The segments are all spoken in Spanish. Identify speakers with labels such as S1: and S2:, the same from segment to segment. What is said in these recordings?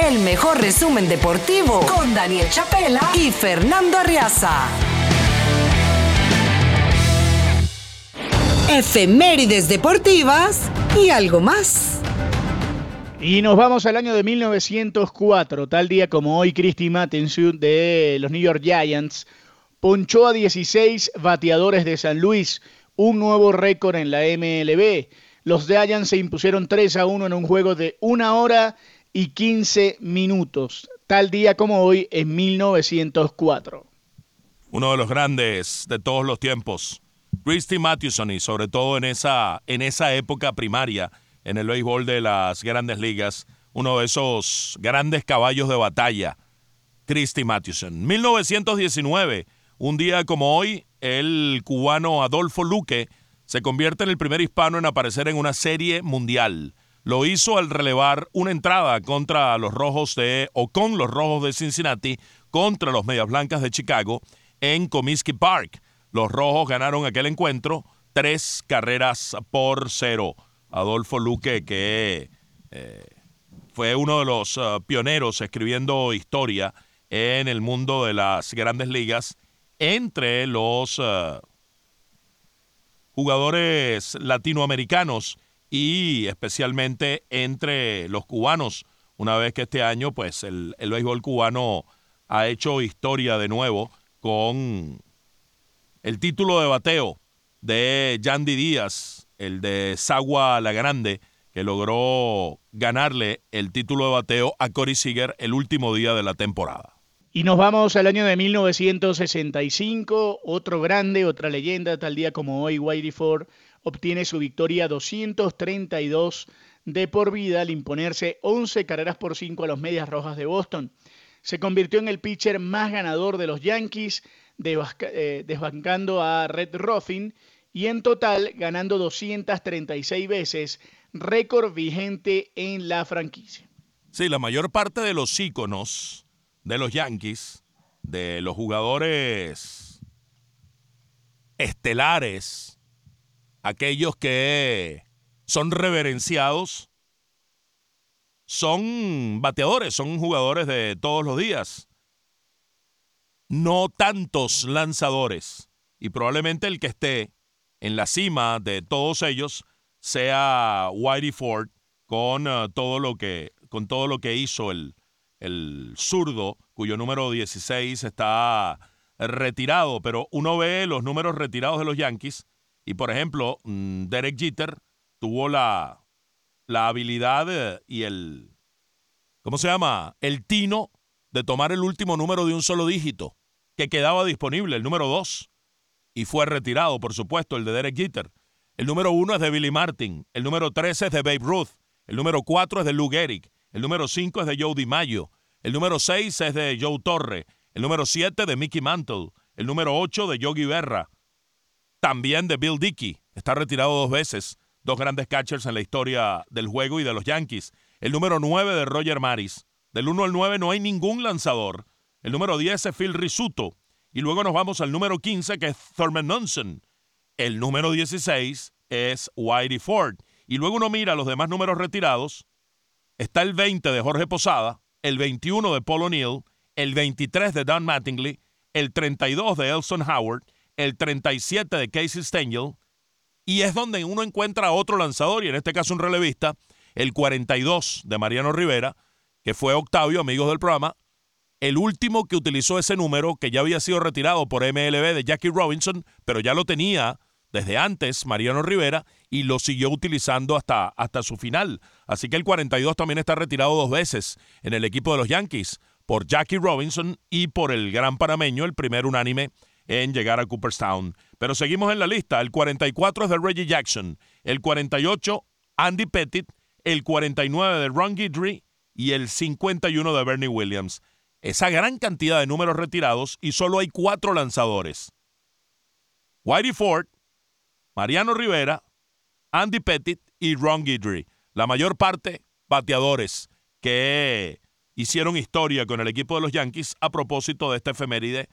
S1: El mejor resumen deportivo con Daniel Chapela y Fernando Arriaza. Efemérides deportivas y algo más.
S2: Y nos vamos al año de 1904, tal día como hoy, Christy Matheson de los New York Giants ponchó a 16 bateadores de San Luis, un nuevo récord en la MLB. Los Giants se impusieron 3 a 1 en un juego de una hora y 15 minutos, tal día como hoy en 1904.
S3: Uno de los grandes de todos los tiempos, Christy Mathewson, y sobre todo en esa, en esa época primaria en el béisbol de las grandes ligas, uno de esos grandes caballos de batalla, Christy Mathewson. 1919, un día como hoy, el cubano Adolfo Luque se convierte en el primer hispano en aparecer en una serie mundial. Lo hizo al relevar una entrada contra los rojos de, o con los rojos de Cincinnati, contra los Medias Blancas de Chicago, en Comiskey Park. Los rojos ganaron aquel encuentro tres carreras por cero. Adolfo Luque, que eh, fue uno de los uh, pioneros escribiendo historia en el mundo de las grandes ligas entre los uh, jugadores latinoamericanos y especialmente entre los cubanos, una vez que este año pues el, el béisbol cubano ha hecho historia de nuevo con el título de bateo de Yandy Díaz, el de Sagua la Grande, que logró ganarle el título de bateo a Corey Seager el último día de la temporada.
S2: Y nos vamos al año de 1965, otro grande, otra leyenda, tal día como hoy, Whitey Ford obtiene su victoria 232 de por vida al imponerse 11 carreras por 5 a los Medias Rojas de Boston. Se convirtió en el pitcher más ganador de los Yankees, eh, desbancando a Red Ruffin y en total ganando 236 veces, récord vigente en la franquicia.
S3: Sí, la mayor parte de los íconos de los Yankees, de los jugadores estelares, aquellos que son reverenciados, son bateadores, son jugadores de todos los días. No tantos lanzadores. Y probablemente el que esté en la cima de todos ellos sea Whitey Ford con uh, todo lo que con todo lo que hizo el, el zurdo cuyo número 16 está retirado, pero uno ve los números retirados de los Yankees y por ejemplo, mm, Derek Jeter tuvo la la habilidad eh, y el ¿cómo se llama? el tino de tomar el último número de un solo dígito que quedaba disponible, el número 2 y fue retirado, por supuesto, el de Derek Jeter. El número uno es de Billy Martin, el número 13 es de Babe Ruth, el número 4 es de Lou Gehrig, el número 5 es de Joe DiMaggio, el número 6 es de Joe Torre, el número 7 de Mickey Mantle, el número 8 de Yogi Berra, también de Bill Dickey, está retirado dos veces, dos grandes catchers en la historia del juego y de los Yankees, el número 9 de Roger Maris, del 1 al 9 no hay ningún lanzador, el número 10 es Phil Risuto, y luego nos vamos al número 15, que es Thurman Munson. El número 16 es Whitey Ford. Y luego uno mira los demás números retirados. Está el 20 de Jorge Posada, el 21 de Paul O'Neill, el 23 de Don Mattingly, el 32 de Elson Howard, el 37 de Casey Stengel, y es donde uno encuentra otro lanzador, y en este caso un relevista, el 42 de Mariano Rivera, que fue Octavio, amigos del programa, el último que utilizó ese número, que ya había sido retirado por MLB de Jackie Robinson, pero ya lo tenía desde antes Mariano Rivera y lo siguió utilizando hasta, hasta su final. Así que el 42 también está retirado dos veces en el equipo de los Yankees, por Jackie Robinson y por el gran panameño, el primer unánime en llegar a Cooperstown. Pero seguimos en la lista. El 44 es de Reggie Jackson, el 48 Andy Pettit, el 49 de Ron Guidry y el 51 de Bernie Williams esa gran cantidad de números retirados y solo hay cuatro lanzadores. Whitey Ford, Mariano Rivera, Andy Pettit y Ron Guidry. La mayor parte bateadores que hicieron historia con el equipo de los Yankees a propósito de esta efeméride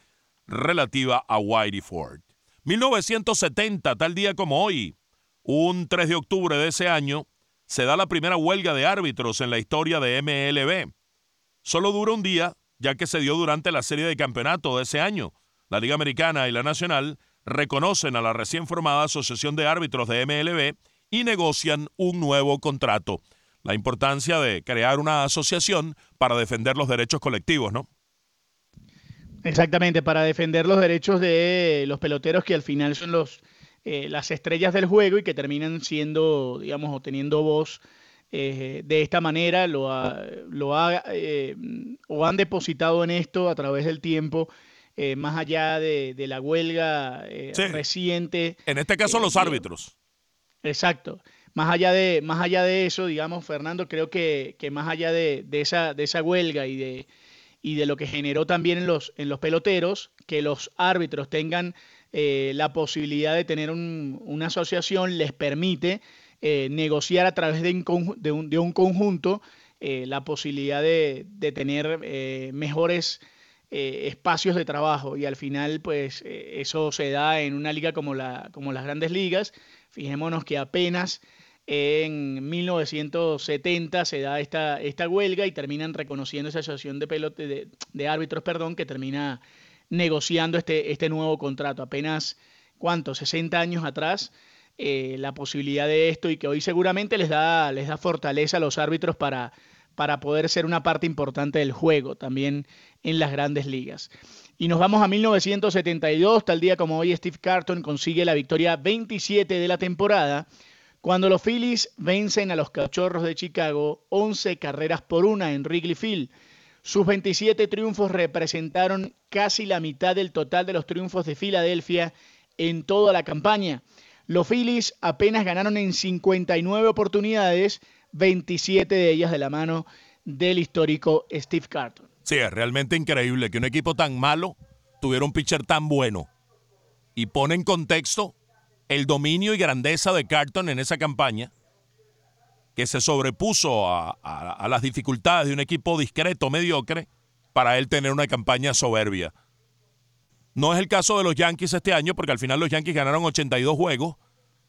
S3: relativa a Whitey Ford. 1970, tal día como hoy, un 3 de octubre de ese año, se da la primera huelga de árbitros en la historia de MLB. Solo dura un día, ya que se dio durante la serie de campeonato de ese año. La Liga Americana y la Nacional reconocen a la recién formada Asociación de Árbitros de MLB y negocian un nuevo contrato. La importancia de crear una asociación para defender los derechos colectivos, ¿no?
S2: Exactamente, para defender los derechos de los peloteros que al final son los eh, las estrellas del juego y que terminan siendo, digamos, o teniendo voz eh, de esta manera, lo, lo ha, eh, o han depositado en esto a través del tiempo, más allá de, la huelga reciente.
S3: En este caso, los árbitros.
S2: Exacto. Más allá de, más allá de eso, digamos, Fernando, creo que, que más allá de, de, esa, de esa huelga y de, y de lo que generó también en los, en los peloteros, que los árbitros tengan eh, la posibilidad de tener una asociación les permite eh, negociar a través de un, conjunto eh, la posibilidad de, tener mejores espacios de trabajo y al final pues eso se da en una liga como, la, como las grandes ligas. Fijémonos que apenas en 1970 se da esta, esta huelga y terminan reconociendo esa asociación de, pelote, de, árbitros perdón, que termina negociando este, este nuevo contrato. Apenas, ¿cuánto? 60 años atrás, eh, la posibilidad de esto y que hoy seguramente les da, les da fortaleza a los árbitros para, para poder ser una parte importante del juego también en las grandes ligas. Y nos vamos a 1972, tal día como hoy Steve Carton consigue la victoria 27 de la temporada, cuando los Phillies vencen a los Cachorros de Chicago 11 carreras por una en Wrigley Field. Sus 27 triunfos representaron casi la mitad del total de los triunfos de Filadelfia en toda la campaña. Los Phillies apenas ganaron en 59 oportunidades, 27 de ellas de la mano del histórico Steve Carton.
S3: Sí, es realmente increíble que un equipo tan malo tuviera un pitcher tan bueno. Y pone en contexto el dominio y grandeza de Carton en esa campaña que se sobrepuso a, las dificultades de un equipo discreto, mediocre, para él tener una campaña soberbia. No es el caso de los Yankees este año, porque al final los Yankees ganaron 82 juegos,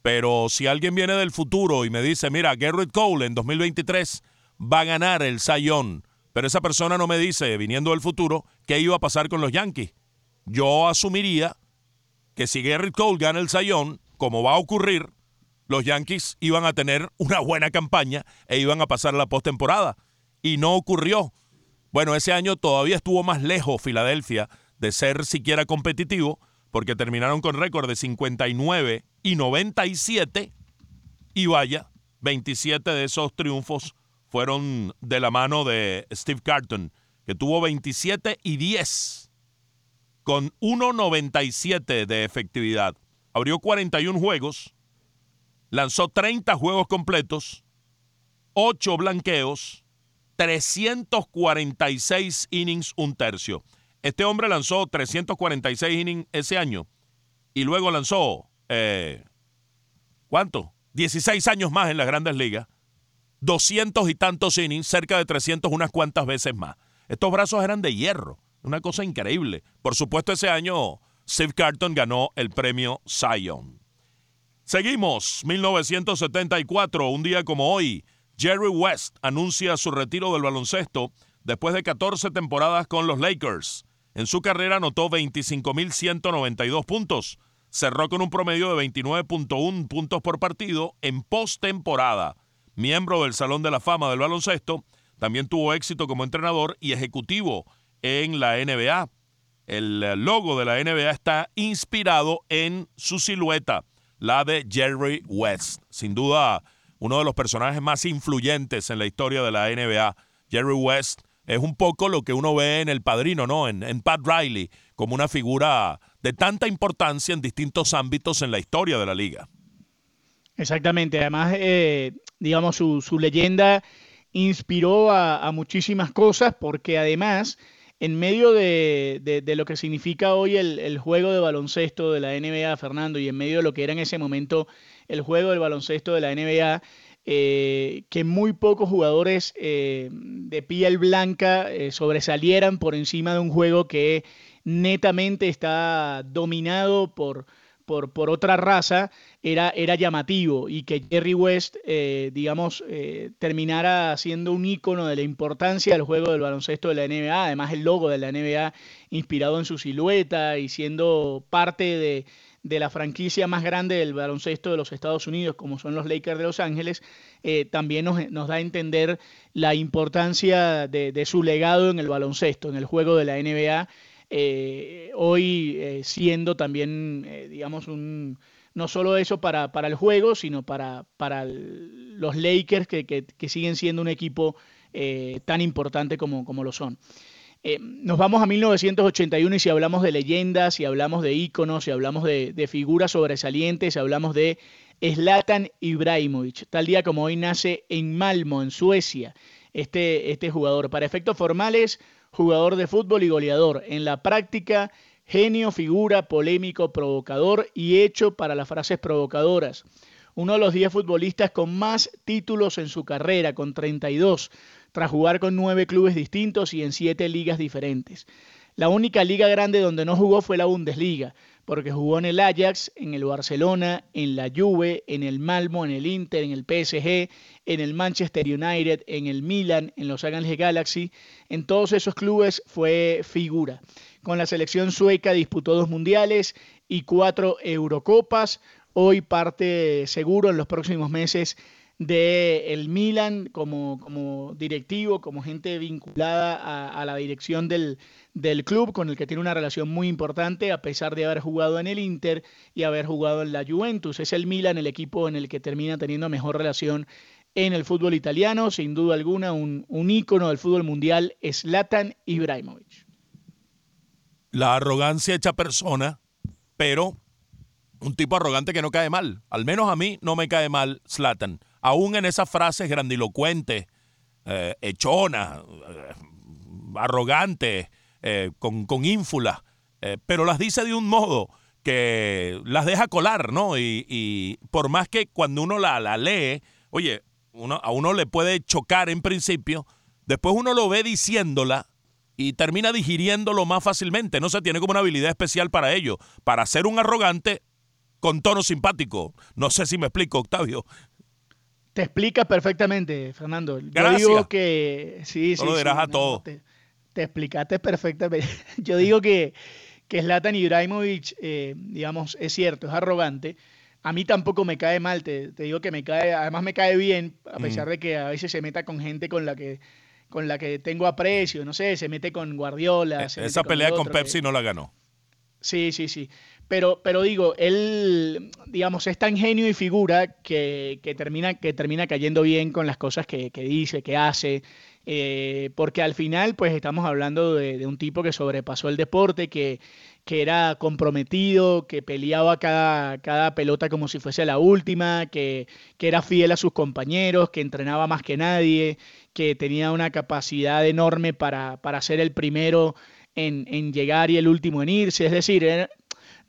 S3: pero si alguien viene del futuro y me dice, mira, Garrett Cole en 2023 va a ganar el Sayón, pero esa persona no me dice, viniendo del futuro, qué iba a pasar con los Yankees. Yo asumiría que si Garrett Cole gana el Sayón, como va a ocurrir, los Yankees iban a tener una buena campaña e iban a pasar la postemporada. Y no ocurrió. Bueno, ese año todavía estuvo más lejos Filadelfia de ser siquiera competitivo, porque terminaron con récord de 59 y 97. Y vaya, 27 de esos triunfos fueron de la mano de Steve Carton, que tuvo 27 y 10, con 1.97 de efectividad. Abrió 41 juegos, lanzó 30 juegos completos, 8 blanqueos, 346 innings, un tercio. Este hombre lanzó 346 innings ese año y luego lanzó, eh, ¿cuánto? 16 años más en las grandes ligas, 200 y tantos innings, cerca de 300 unas cuantas veces más. Estos brazos eran de hierro, una cosa increíble. Por supuesto, ese año Steve Carton ganó el premio Zion. Seguimos, 1974, un día como hoy, Jerry West anuncia su retiro del baloncesto después de 14 temporadas con los Lakers. En su carrera anotó 25.192 puntos. Cerró con un promedio de 29.1 puntos por partido en postemporada. Miembro del Salón de la Fama del Baloncesto, también tuvo éxito como entrenador y ejecutivo en la NBA. El logo de la NBA está inspirado en su silueta la de Jerry West. Sin duda, uno de los personajes más influyentes en la historia de la NBA. Jerry West es un poco lo que uno ve en El Padrino, ¿no? En, Pat Riley, como una figura de tanta importancia en distintos ámbitos en la historia de la liga.
S2: Exactamente, además, eh, digamos, su, leyenda inspiró a, muchísimas cosas porque además en medio de, lo que significa hoy el, juego de baloncesto de la NBA, Fernando, y en medio de lo que era en ese momento el juego del baloncesto de la NBA, eh, que muy pocos jugadores eh, de piel blanca eh, sobresalieran por encima de un juego que netamente está dominado por, por, otra raza era, era llamativo y que Jerry West, eh, digamos, eh, terminara siendo un ícono de la importancia del juego del baloncesto de la NBA, además el logo de la NBA inspirado en su silueta y siendo parte de, la franquicia más grande del baloncesto de los Estados Unidos, como son los Lakers de Los Ángeles, eh, también nos, nos, da a entender la importancia de, de, su legado en el baloncesto, en el juego de la NBA eh, hoy eh, siendo también, eh, digamos, un, no solo eso para, para el juego, sino para, para los Lakers que, siguen siendo un equipo tan importante como, lo son. nos vamos a 1981 y si hablamos de leyendas, si hablamos de íconos, si hablamos de, de figuras sobresalientes, si hablamos de Zlatan Ibrahimovic. Tal día como hoy nace en Malmo, en Suecia, este, este jugador. Para efectos formales, jugador de fútbol y goleador. En la práctica, genio, figura, polémico, provocador y hecho para las frases provocadoras. Uno de los 10 futbolistas con más títulos en su carrera, con 32, tras jugar con nueve clubes distintos y en siete ligas diferentes. La única liga grande donde no jugó fue la Bundesliga, porque jugó en el Ajax, en el Barcelona, en la Juve, en el Malmo, en el Inter, en el PSG, en el Manchester United, en el Milan, en los Ángeles Galaxy. En todos esos clubes fue figura. Con la selección sueca disputó dos mundiales y cuatro Eurocopas. Hoy parte seguro en los próximos meses de el Milan como, como directivo, como gente vinculada a, la dirección del, del, club, con el que tiene una relación muy importante, a pesar de haber jugado en el Inter y haber jugado en la Juventus. Es el Milan el equipo en el que termina teniendo mejor relación en el fútbol italiano, sin duda alguna, un, un ícono del fútbol mundial, Zlatan Ibrahimovic.
S3: La arrogancia hecha persona, pero un tipo arrogante que no cae mal. Al menos a mí no me cae mal Zlatan aún en esas frases grandilocuentes, eh, hechonas, eh, arrogantes, eh, con, con ínfula, pero las dice de un modo que las deja colar, ¿no? Y, por más que cuando uno la, la lee, oye, a uno le puede chocar en principio, después uno lo ve diciéndola y termina digiriéndolo más fácilmente. No se tiene como una habilidad especial para ello, para ser un arrogante con tono simpático. No sé si me explico, Octavio.
S2: Te explicas perfectamente, Fernando.
S3: Yo
S2: digo que. Sí, sí.
S3: lo dirás a todo.
S2: Te, explicaste perfectamente. Yo digo que, que Zlatan Ibrahimovic, eh, digamos, es cierto, es arrogante. A mí tampoco me cae mal, te, digo que me cae, además me cae bien, a pesar de que a veces se meta con gente con la que con la que tengo aprecio, no sé, se mete con Guardiola.
S3: E, esa pelea con, Pepsi no la ganó.
S2: Sí, sí, sí. Pero, pero digo, él, digamos, es tan genio y figura que, termina, que termina cayendo bien con las cosas que, dice, que hace. Eh, porque al final, pues estamos hablando de, un tipo que sobrepasó el deporte, que, que era comprometido, que peleaba cada, cada pelota como si fuese la última, que, que era fiel a sus compañeros, que entrenaba más que nadie, que tenía una capacidad enorme para, para ser el primero en, en, llegar y el último en irse. Es decir,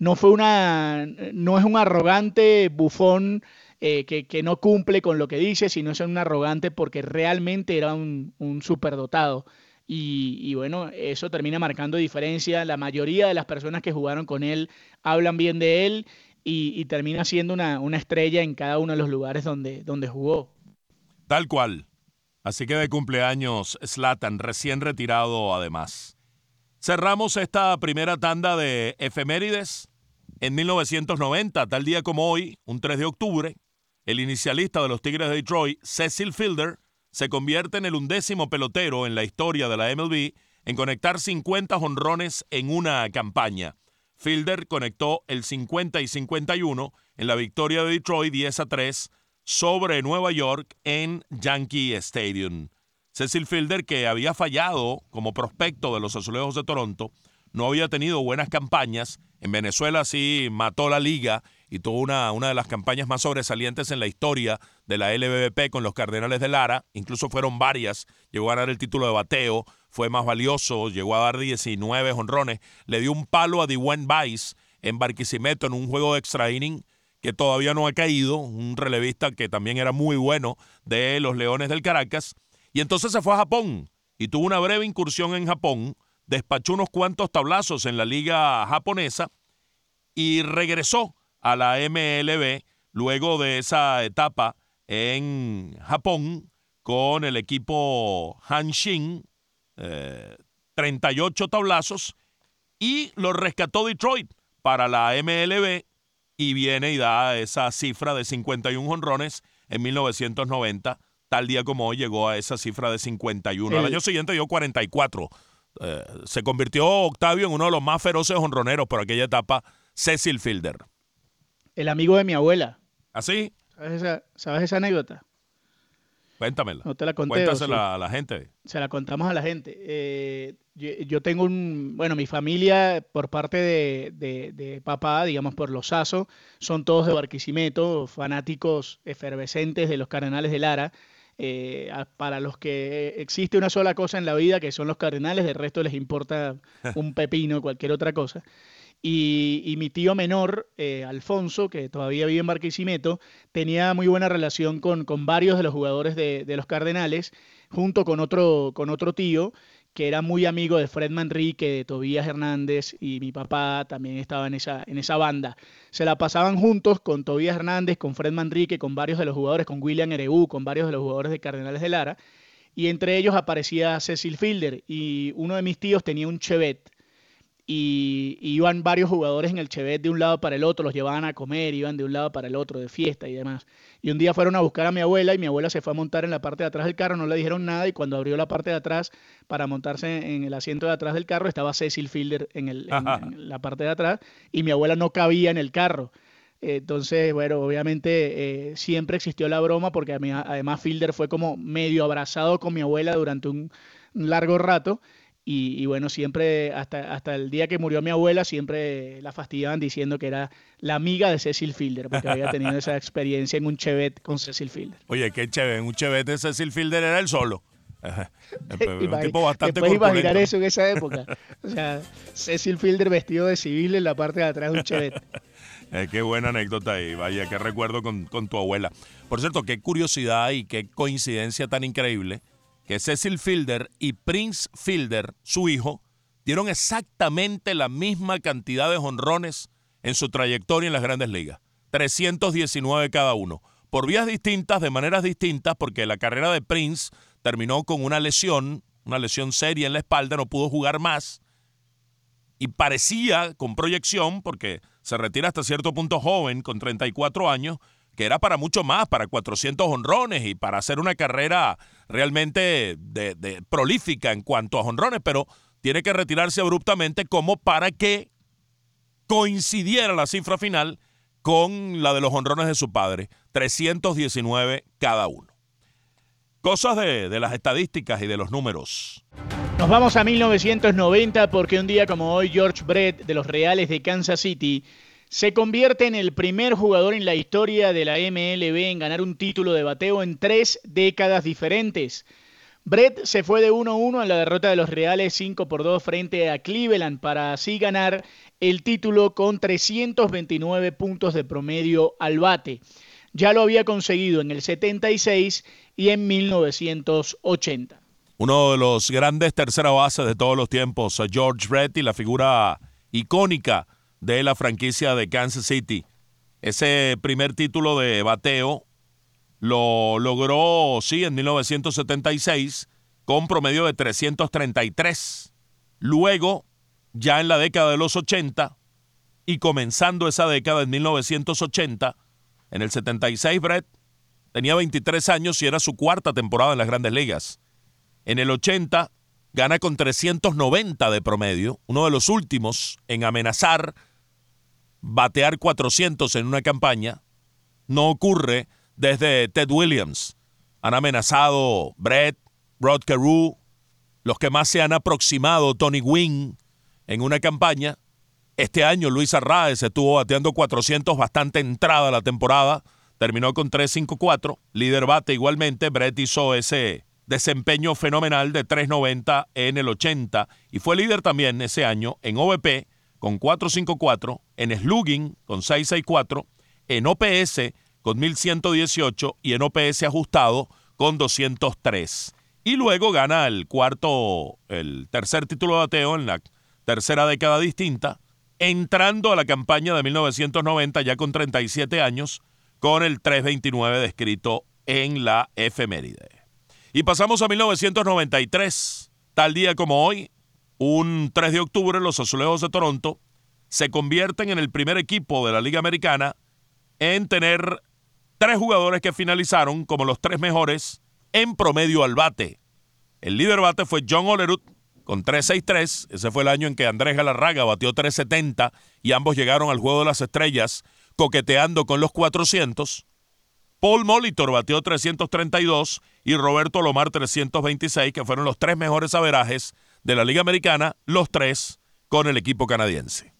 S2: no fue una, no es un arrogante bufón eh, que, no cumple con lo que dice, sino es un arrogante porque realmente era un, superdotado. Y, bueno, eso termina marcando diferencia. La mayoría de las personas que jugaron con él hablan bien de él y, termina siendo una, una, estrella en cada uno de los lugares donde, donde jugó.
S3: Tal cual. Así que de cumpleaños, Slatan, recién retirado además. Cerramos esta primera tanda de efemérides en 1990, tal día como hoy, un 3 de octubre, el inicialista de los Tigres de Detroit, Cecil Fielder, se convierte en el undécimo pelotero en la historia de la MLB en conectar 50 honrones en una campaña. Fielder conectó el 50 y 51 en la victoria de Detroit 10 a 3 sobre Nueva York en Yankee Stadium. Cecil Fielder, que había fallado como prospecto de los Azulejos de Toronto, no había tenido buenas campañas. En Venezuela sí mató la liga y tuvo una, una de las campañas más sobresalientes en la historia de la LBBP con los Cardenales de Lara. Incluso fueron varias. Llegó a ganar el título de bateo, fue más valioso, llegó a dar 19 honrones. Le dio un palo a Dwayne Vice en Barquisimeto en un juego de extra inning que todavía no ha caído, un relevista que también era muy bueno de los Leones del Caracas. Y entonces se fue a Japón y tuvo una breve incursión en Japón despachó unos cuantos tablazos en la liga japonesa y regresó a la MLB luego de esa etapa en Japón con el equipo Hanshin, 38 eh, tablazos, y lo rescató Detroit para la MLB y viene y da esa cifra de 51 honrones en 1990. Tal día como hoy llegó a esa cifra de 51. El, año siguiente dio 44. Eh, se convirtió Octavio en uno de los más feroces honroneros por aquella etapa, Cecil Fielder.
S2: El amigo de mi abuela.
S3: ¿Así?
S2: ¿Ah, ¿Sabes esa, anécdota?
S3: Cuéntamela.
S2: No te la conté.
S3: Cuéntasela a la gente.
S2: Se la contamos a la gente. Eh, yo, tengo un, bueno, mi familia por parte de, papá, digamos por los Sazo, son todos de Barquisimeto, fanáticos efervescentes de los Cardenales de Lara. Eh, para los que existe una sola cosa en la vida, que son los Cardenales, del resto les importa un pepino, cualquier otra cosa. Y, mi tío menor, eh, Alfonso, que todavía vive en Barquisimeto, tenía muy buena relación con, varios de los jugadores de, de, los Cardenales, junto con otro, con otro tío que era muy amigo de Fred Manrique, de Tobías Hernández y mi papá también estaba en esa, en esa banda. Se la pasaban juntos con Tobías Hernández, con Fred Manrique, con varios de los jugadores, con William Ereu, con varios de los jugadores de Cardenales de Lara. Y entre ellos aparecía Cecil Fielder y uno de mis tíos tenía un Chevette y, iban varios jugadores en el Chevette de un lado para el otro, los llevaban a comer, iban de un lado para el otro, de fiesta y demás. Y un día fueron a buscar a mi abuela y mi abuela se fue a montar en la parte de atrás del carro, no le dijeron nada y cuando abrió la parte de atrás para montarse en el asiento de atrás del carro estaba Cecil Fielder en, el, la parte de atrás y mi abuela no cabía en el carro. Entonces, bueno, obviamente eh, siempre existió la broma porque además Fielder fue como medio abrazado con mi abuela durante un largo rato y, bueno, siempre, hasta, hasta el día que murió mi abuela, siempre la fastidiaban diciendo que era la amiga de Cecil Fielder, porque había tenido esa experiencia en un Chevet con Cecil Fielder.
S3: Oye, qué chévere, en un Chevet de Cecil Fielder era él solo.
S2: un tipo bastante Puedes imaginar eso en esa época. O sea, Cecil Fielder vestido de civil en la parte de atrás de un Chevet.
S3: Eh, qué buena anécdota ahí, vaya, qué recuerdo con, con tu abuela. Por cierto, qué curiosidad y qué coincidencia tan increíble que Cecil Fielder y Prince Fielder, su hijo, dieron exactamente la misma cantidad de jonrones en su trayectoria en las grandes ligas. 319 cada uno. Por vías distintas, de maneras distintas, porque la carrera de Prince terminó con una lesión, una lesión seria en la espalda, no pudo jugar más. Y parecía, con proyección, porque se retira hasta cierto punto joven, con 34 años, que era para mucho más, para 400 honrones y para hacer una carrera realmente de, prolífica en cuanto a honrones, pero tiene que retirarse abruptamente como para que coincidiera la cifra final con la de los honrones de su padre, 319 cada uno. Cosas de, de las estadísticas y de los números.
S2: Nos vamos a 1990 porque un día como hoy George Brett de los Reales de Kansas City se convierte en el primer jugador en la historia de la MLB en ganar un título de bateo en tres décadas diferentes. Brett se fue de 1-1 en la derrota de los Reales 5 por 2 frente a Cleveland para así ganar el título con 329 puntos de promedio al bate. Ya lo había conseguido en el 76 y en 1980.
S3: Uno de los grandes tercera base de todos los tiempos, George Brett y la figura icónica de la franquicia de Kansas City. Ese primer título de bateo lo logró, sí, en 1976 con promedio de 333. Luego, ya en la década de los 80 y comenzando esa década en 1980, en el 76 Brett tenía 23 años y era su cuarta temporada en las grandes ligas. En el 80 gana con 390 de promedio, uno de los últimos en amenazar batear 400 en una campaña no ocurre desde Ted Williams. Han amenazado Brett, Rod Carew, los que más se han aproximado, Tony Wynn, en una campaña. Este año Luis Arraez estuvo bateando 400 bastante entrada la temporada, terminó con 354, líder bate igualmente, Brett hizo ese desempeño fenomenal de 390 en el 80 y fue líder también ese año en OVP con 454, en slugging con 664, en OPS con 1118 y en OPS ajustado con 203. Y luego gana el cuarto, el tercer título de bateo en la tercera década distinta entrando a la campaña de 1990 ya con 37 años, con el 329 descrito en la efeméride. Y pasamos a 1993, tal día como hoy, un 3 de octubre, los Azulejos de Toronto se convierten en el primer equipo de la Liga Americana en tener tres jugadores que finalizaron como los tres mejores en promedio al bate. El líder bate fue John Olerud con 3.63. Ese fue el año en que Andrés Galarraga batió 3.70 y ambos llegaron al Juego de las Estrellas coqueteando con los 400. Paul Molitor batió 332 y Roberto Lomar 326, que fueron los tres mejores averajes de la Liga Americana, los tres con el equipo canadiense.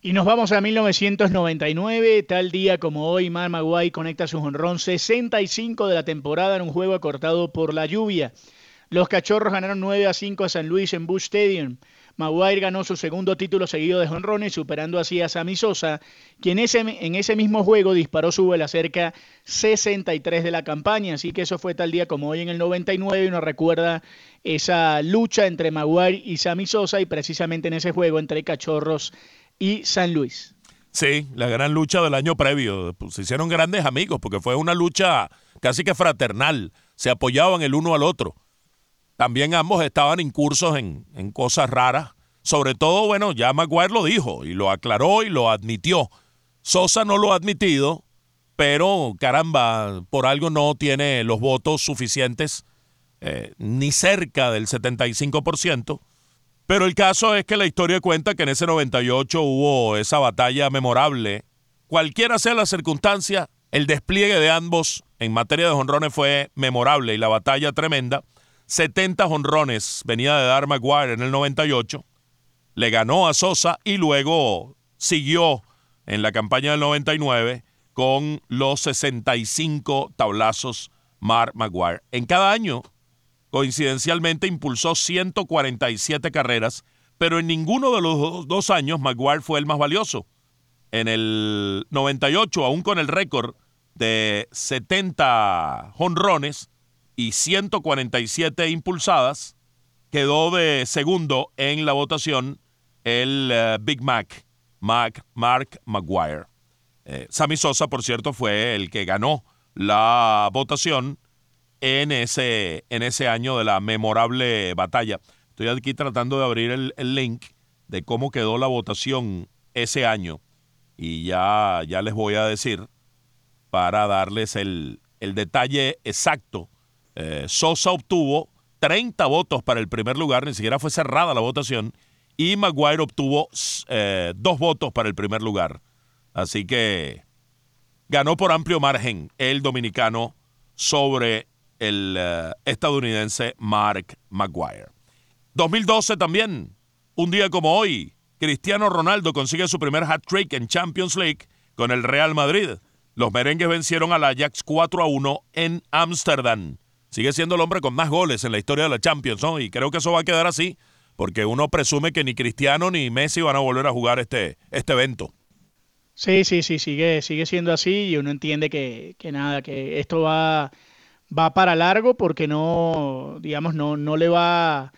S2: Y nos vamos a 1999, tal día como hoy, Mar Maguay conecta su honrón 65 de la temporada en un juego acortado por la lluvia. Los Cachorros ganaron 9 a 5 a San Luis en Bush Stadium. Maguire ganó su segundo título seguido de jonrones, superando así a Sammy Sosa, quien ese, en ese mismo juego disparó su vuelo cerca 63 de la campaña. Así que eso fue tal día como hoy en el 99 y nos recuerda esa lucha entre Maguire y Sammy Sosa y precisamente en ese juego entre Cachorros y San Luis.
S3: Sí, la gran lucha del año previo. Pues, se hicieron grandes amigos porque fue una lucha casi que fraternal. Se apoyaban el uno al otro. También ambos estaban incursos en, en cosas raras. Sobre todo, bueno, ya Maguire lo dijo y lo aclaró y lo admitió. Sosa no lo ha admitido, pero caramba, por algo no tiene los votos suficientes, eh, ni cerca del 75%. Pero el caso es que la historia cuenta que en ese 98 hubo esa batalla memorable. Cualquiera sea la circunstancia, el despliegue de ambos en materia de jonrones fue memorable y la batalla tremenda. 70 honrones venía de dar Maguire en el 98, le ganó a Sosa y luego siguió en la campaña del 99 con los 65 tablazos Mark Maguire. En cada año, coincidencialmente, impulsó 147 carreras, pero en ninguno de los dos años Maguire fue el más valioso. En el 98, aún con el récord de 70 honrones, y 147 impulsadas, quedó de segundo en la votación el eh, Big Mac, Mark Maguire. Eh, Sammy Sosa, por cierto, fue el que ganó la votación en ese, en ese año de la memorable batalla. Estoy aquí tratando de abrir el, el link de cómo quedó la votación ese año y ya, ya les voy a decir para darles el, el detalle exacto eh, Sosa obtuvo 30 votos para el primer lugar, ni siquiera fue cerrada la votación, y Maguire obtuvo eh, dos votos para el primer lugar. Así que ganó por amplio margen el dominicano sobre el eh, estadounidense Mark Maguire. 2012 también, un día como hoy, Cristiano Ronaldo consigue su primer hat-trick en Champions League con el Real Madrid. Los merengues vencieron al Ajax 4 a 1 en Ámsterdam sigue siendo el hombre con más goles en la historia de la Champions, ¿no? Y creo que eso va a quedar así, porque uno presume que ni Cristiano ni Messi van a volver a jugar este, este evento.
S2: Sí, sí, sí, sigue, sigue siendo así y uno entiende que, nada, que esto va, va para largo porque no, digamos, no, no le va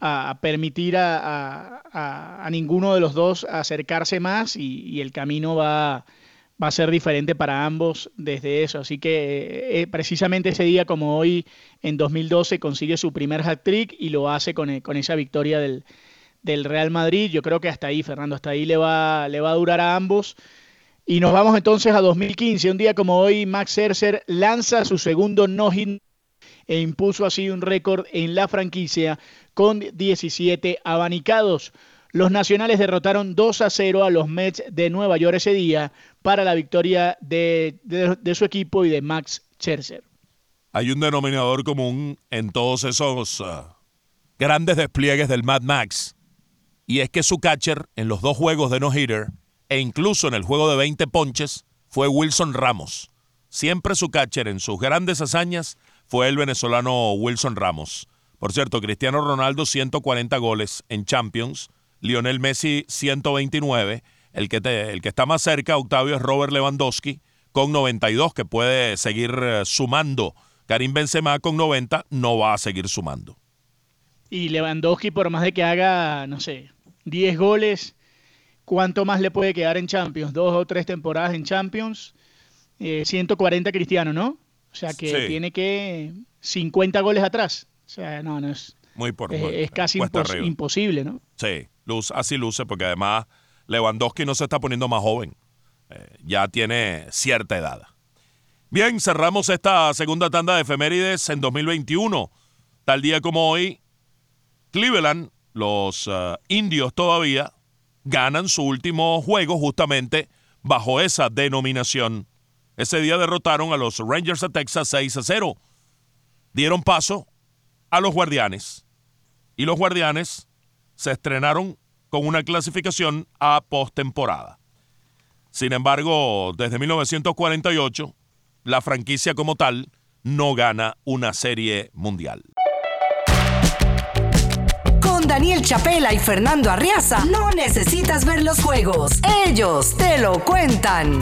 S2: a permitir a, a, ninguno de los dos acercarse más y el camino va, va a ser diferente para ambos desde eso. Así que eh, eh, precisamente ese día como hoy, en 2012, consigue su primer hat-trick y lo hace con, eh, con esa victoria del, del, Real Madrid. Yo creo que hasta ahí, Fernando, hasta ahí le va, le va a durar a ambos. Y nos vamos entonces a 2015. Un día como hoy, Max Scherzer lanza su segundo no-hit e impuso así un récord en la franquicia con 17 abanicados. Los nacionales derrotaron 2 a 0 a los Mets de Nueva York ese día para la victoria de, su equipo y de Max Scherzer.
S3: Hay un denominador común en todos esos uh, grandes despliegues del Mad Max, y es que su catcher en los dos juegos de no-hitter e incluso en el juego de 20 ponches fue Wilson Ramos. Siempre su catcher en sus grandes hazañas fue el venezolano Wilson Ramos. Por cierto, Cristiano Ronaldo 140 goles en Champions, Lionel Messi 129. El que, el que está más cerca, Octavio, es Robert Lewandowski con 92, que puede seguir eh, sumando. Karim Benzema con 90 no va a seguir sumando.
S2: Y Lewandowski, por más de que haga, no sé, 10 goles, ¿cuánto más le puede quedar en Champions? Dos o tres temporadas en Champions. 140 eh, Cristiano, ¿no? O sea que tiene que 50 goles atrás. O sea, no, no es.
S3: Muy por,
S2: es, casi imposible, ¿no?
S3: Sí, luz, así luce, porque además Lewandowski no se está poniendo más joven. Eh, ya tiene cierta edad. Bien, cerramos esta segunda tanda de efemérides en 2021. Tal día como hoy, Cleveland, los eh, indios todavía, ganan su último juego justamente bajo esa denominación. Ese día derrotaron a los Rangers de Texas 6 a 0. Dieron paso a los Guardianes. Y los Guardianes se estrenaron con una clasificación a postemporada. Sin embargo, desde 1948, la franquicia como tal no gana una serie mundial.
S1: Con Daniel Chapela y Fernando Arriaza no necesitas ver los juegos, ellos te lo cuentan.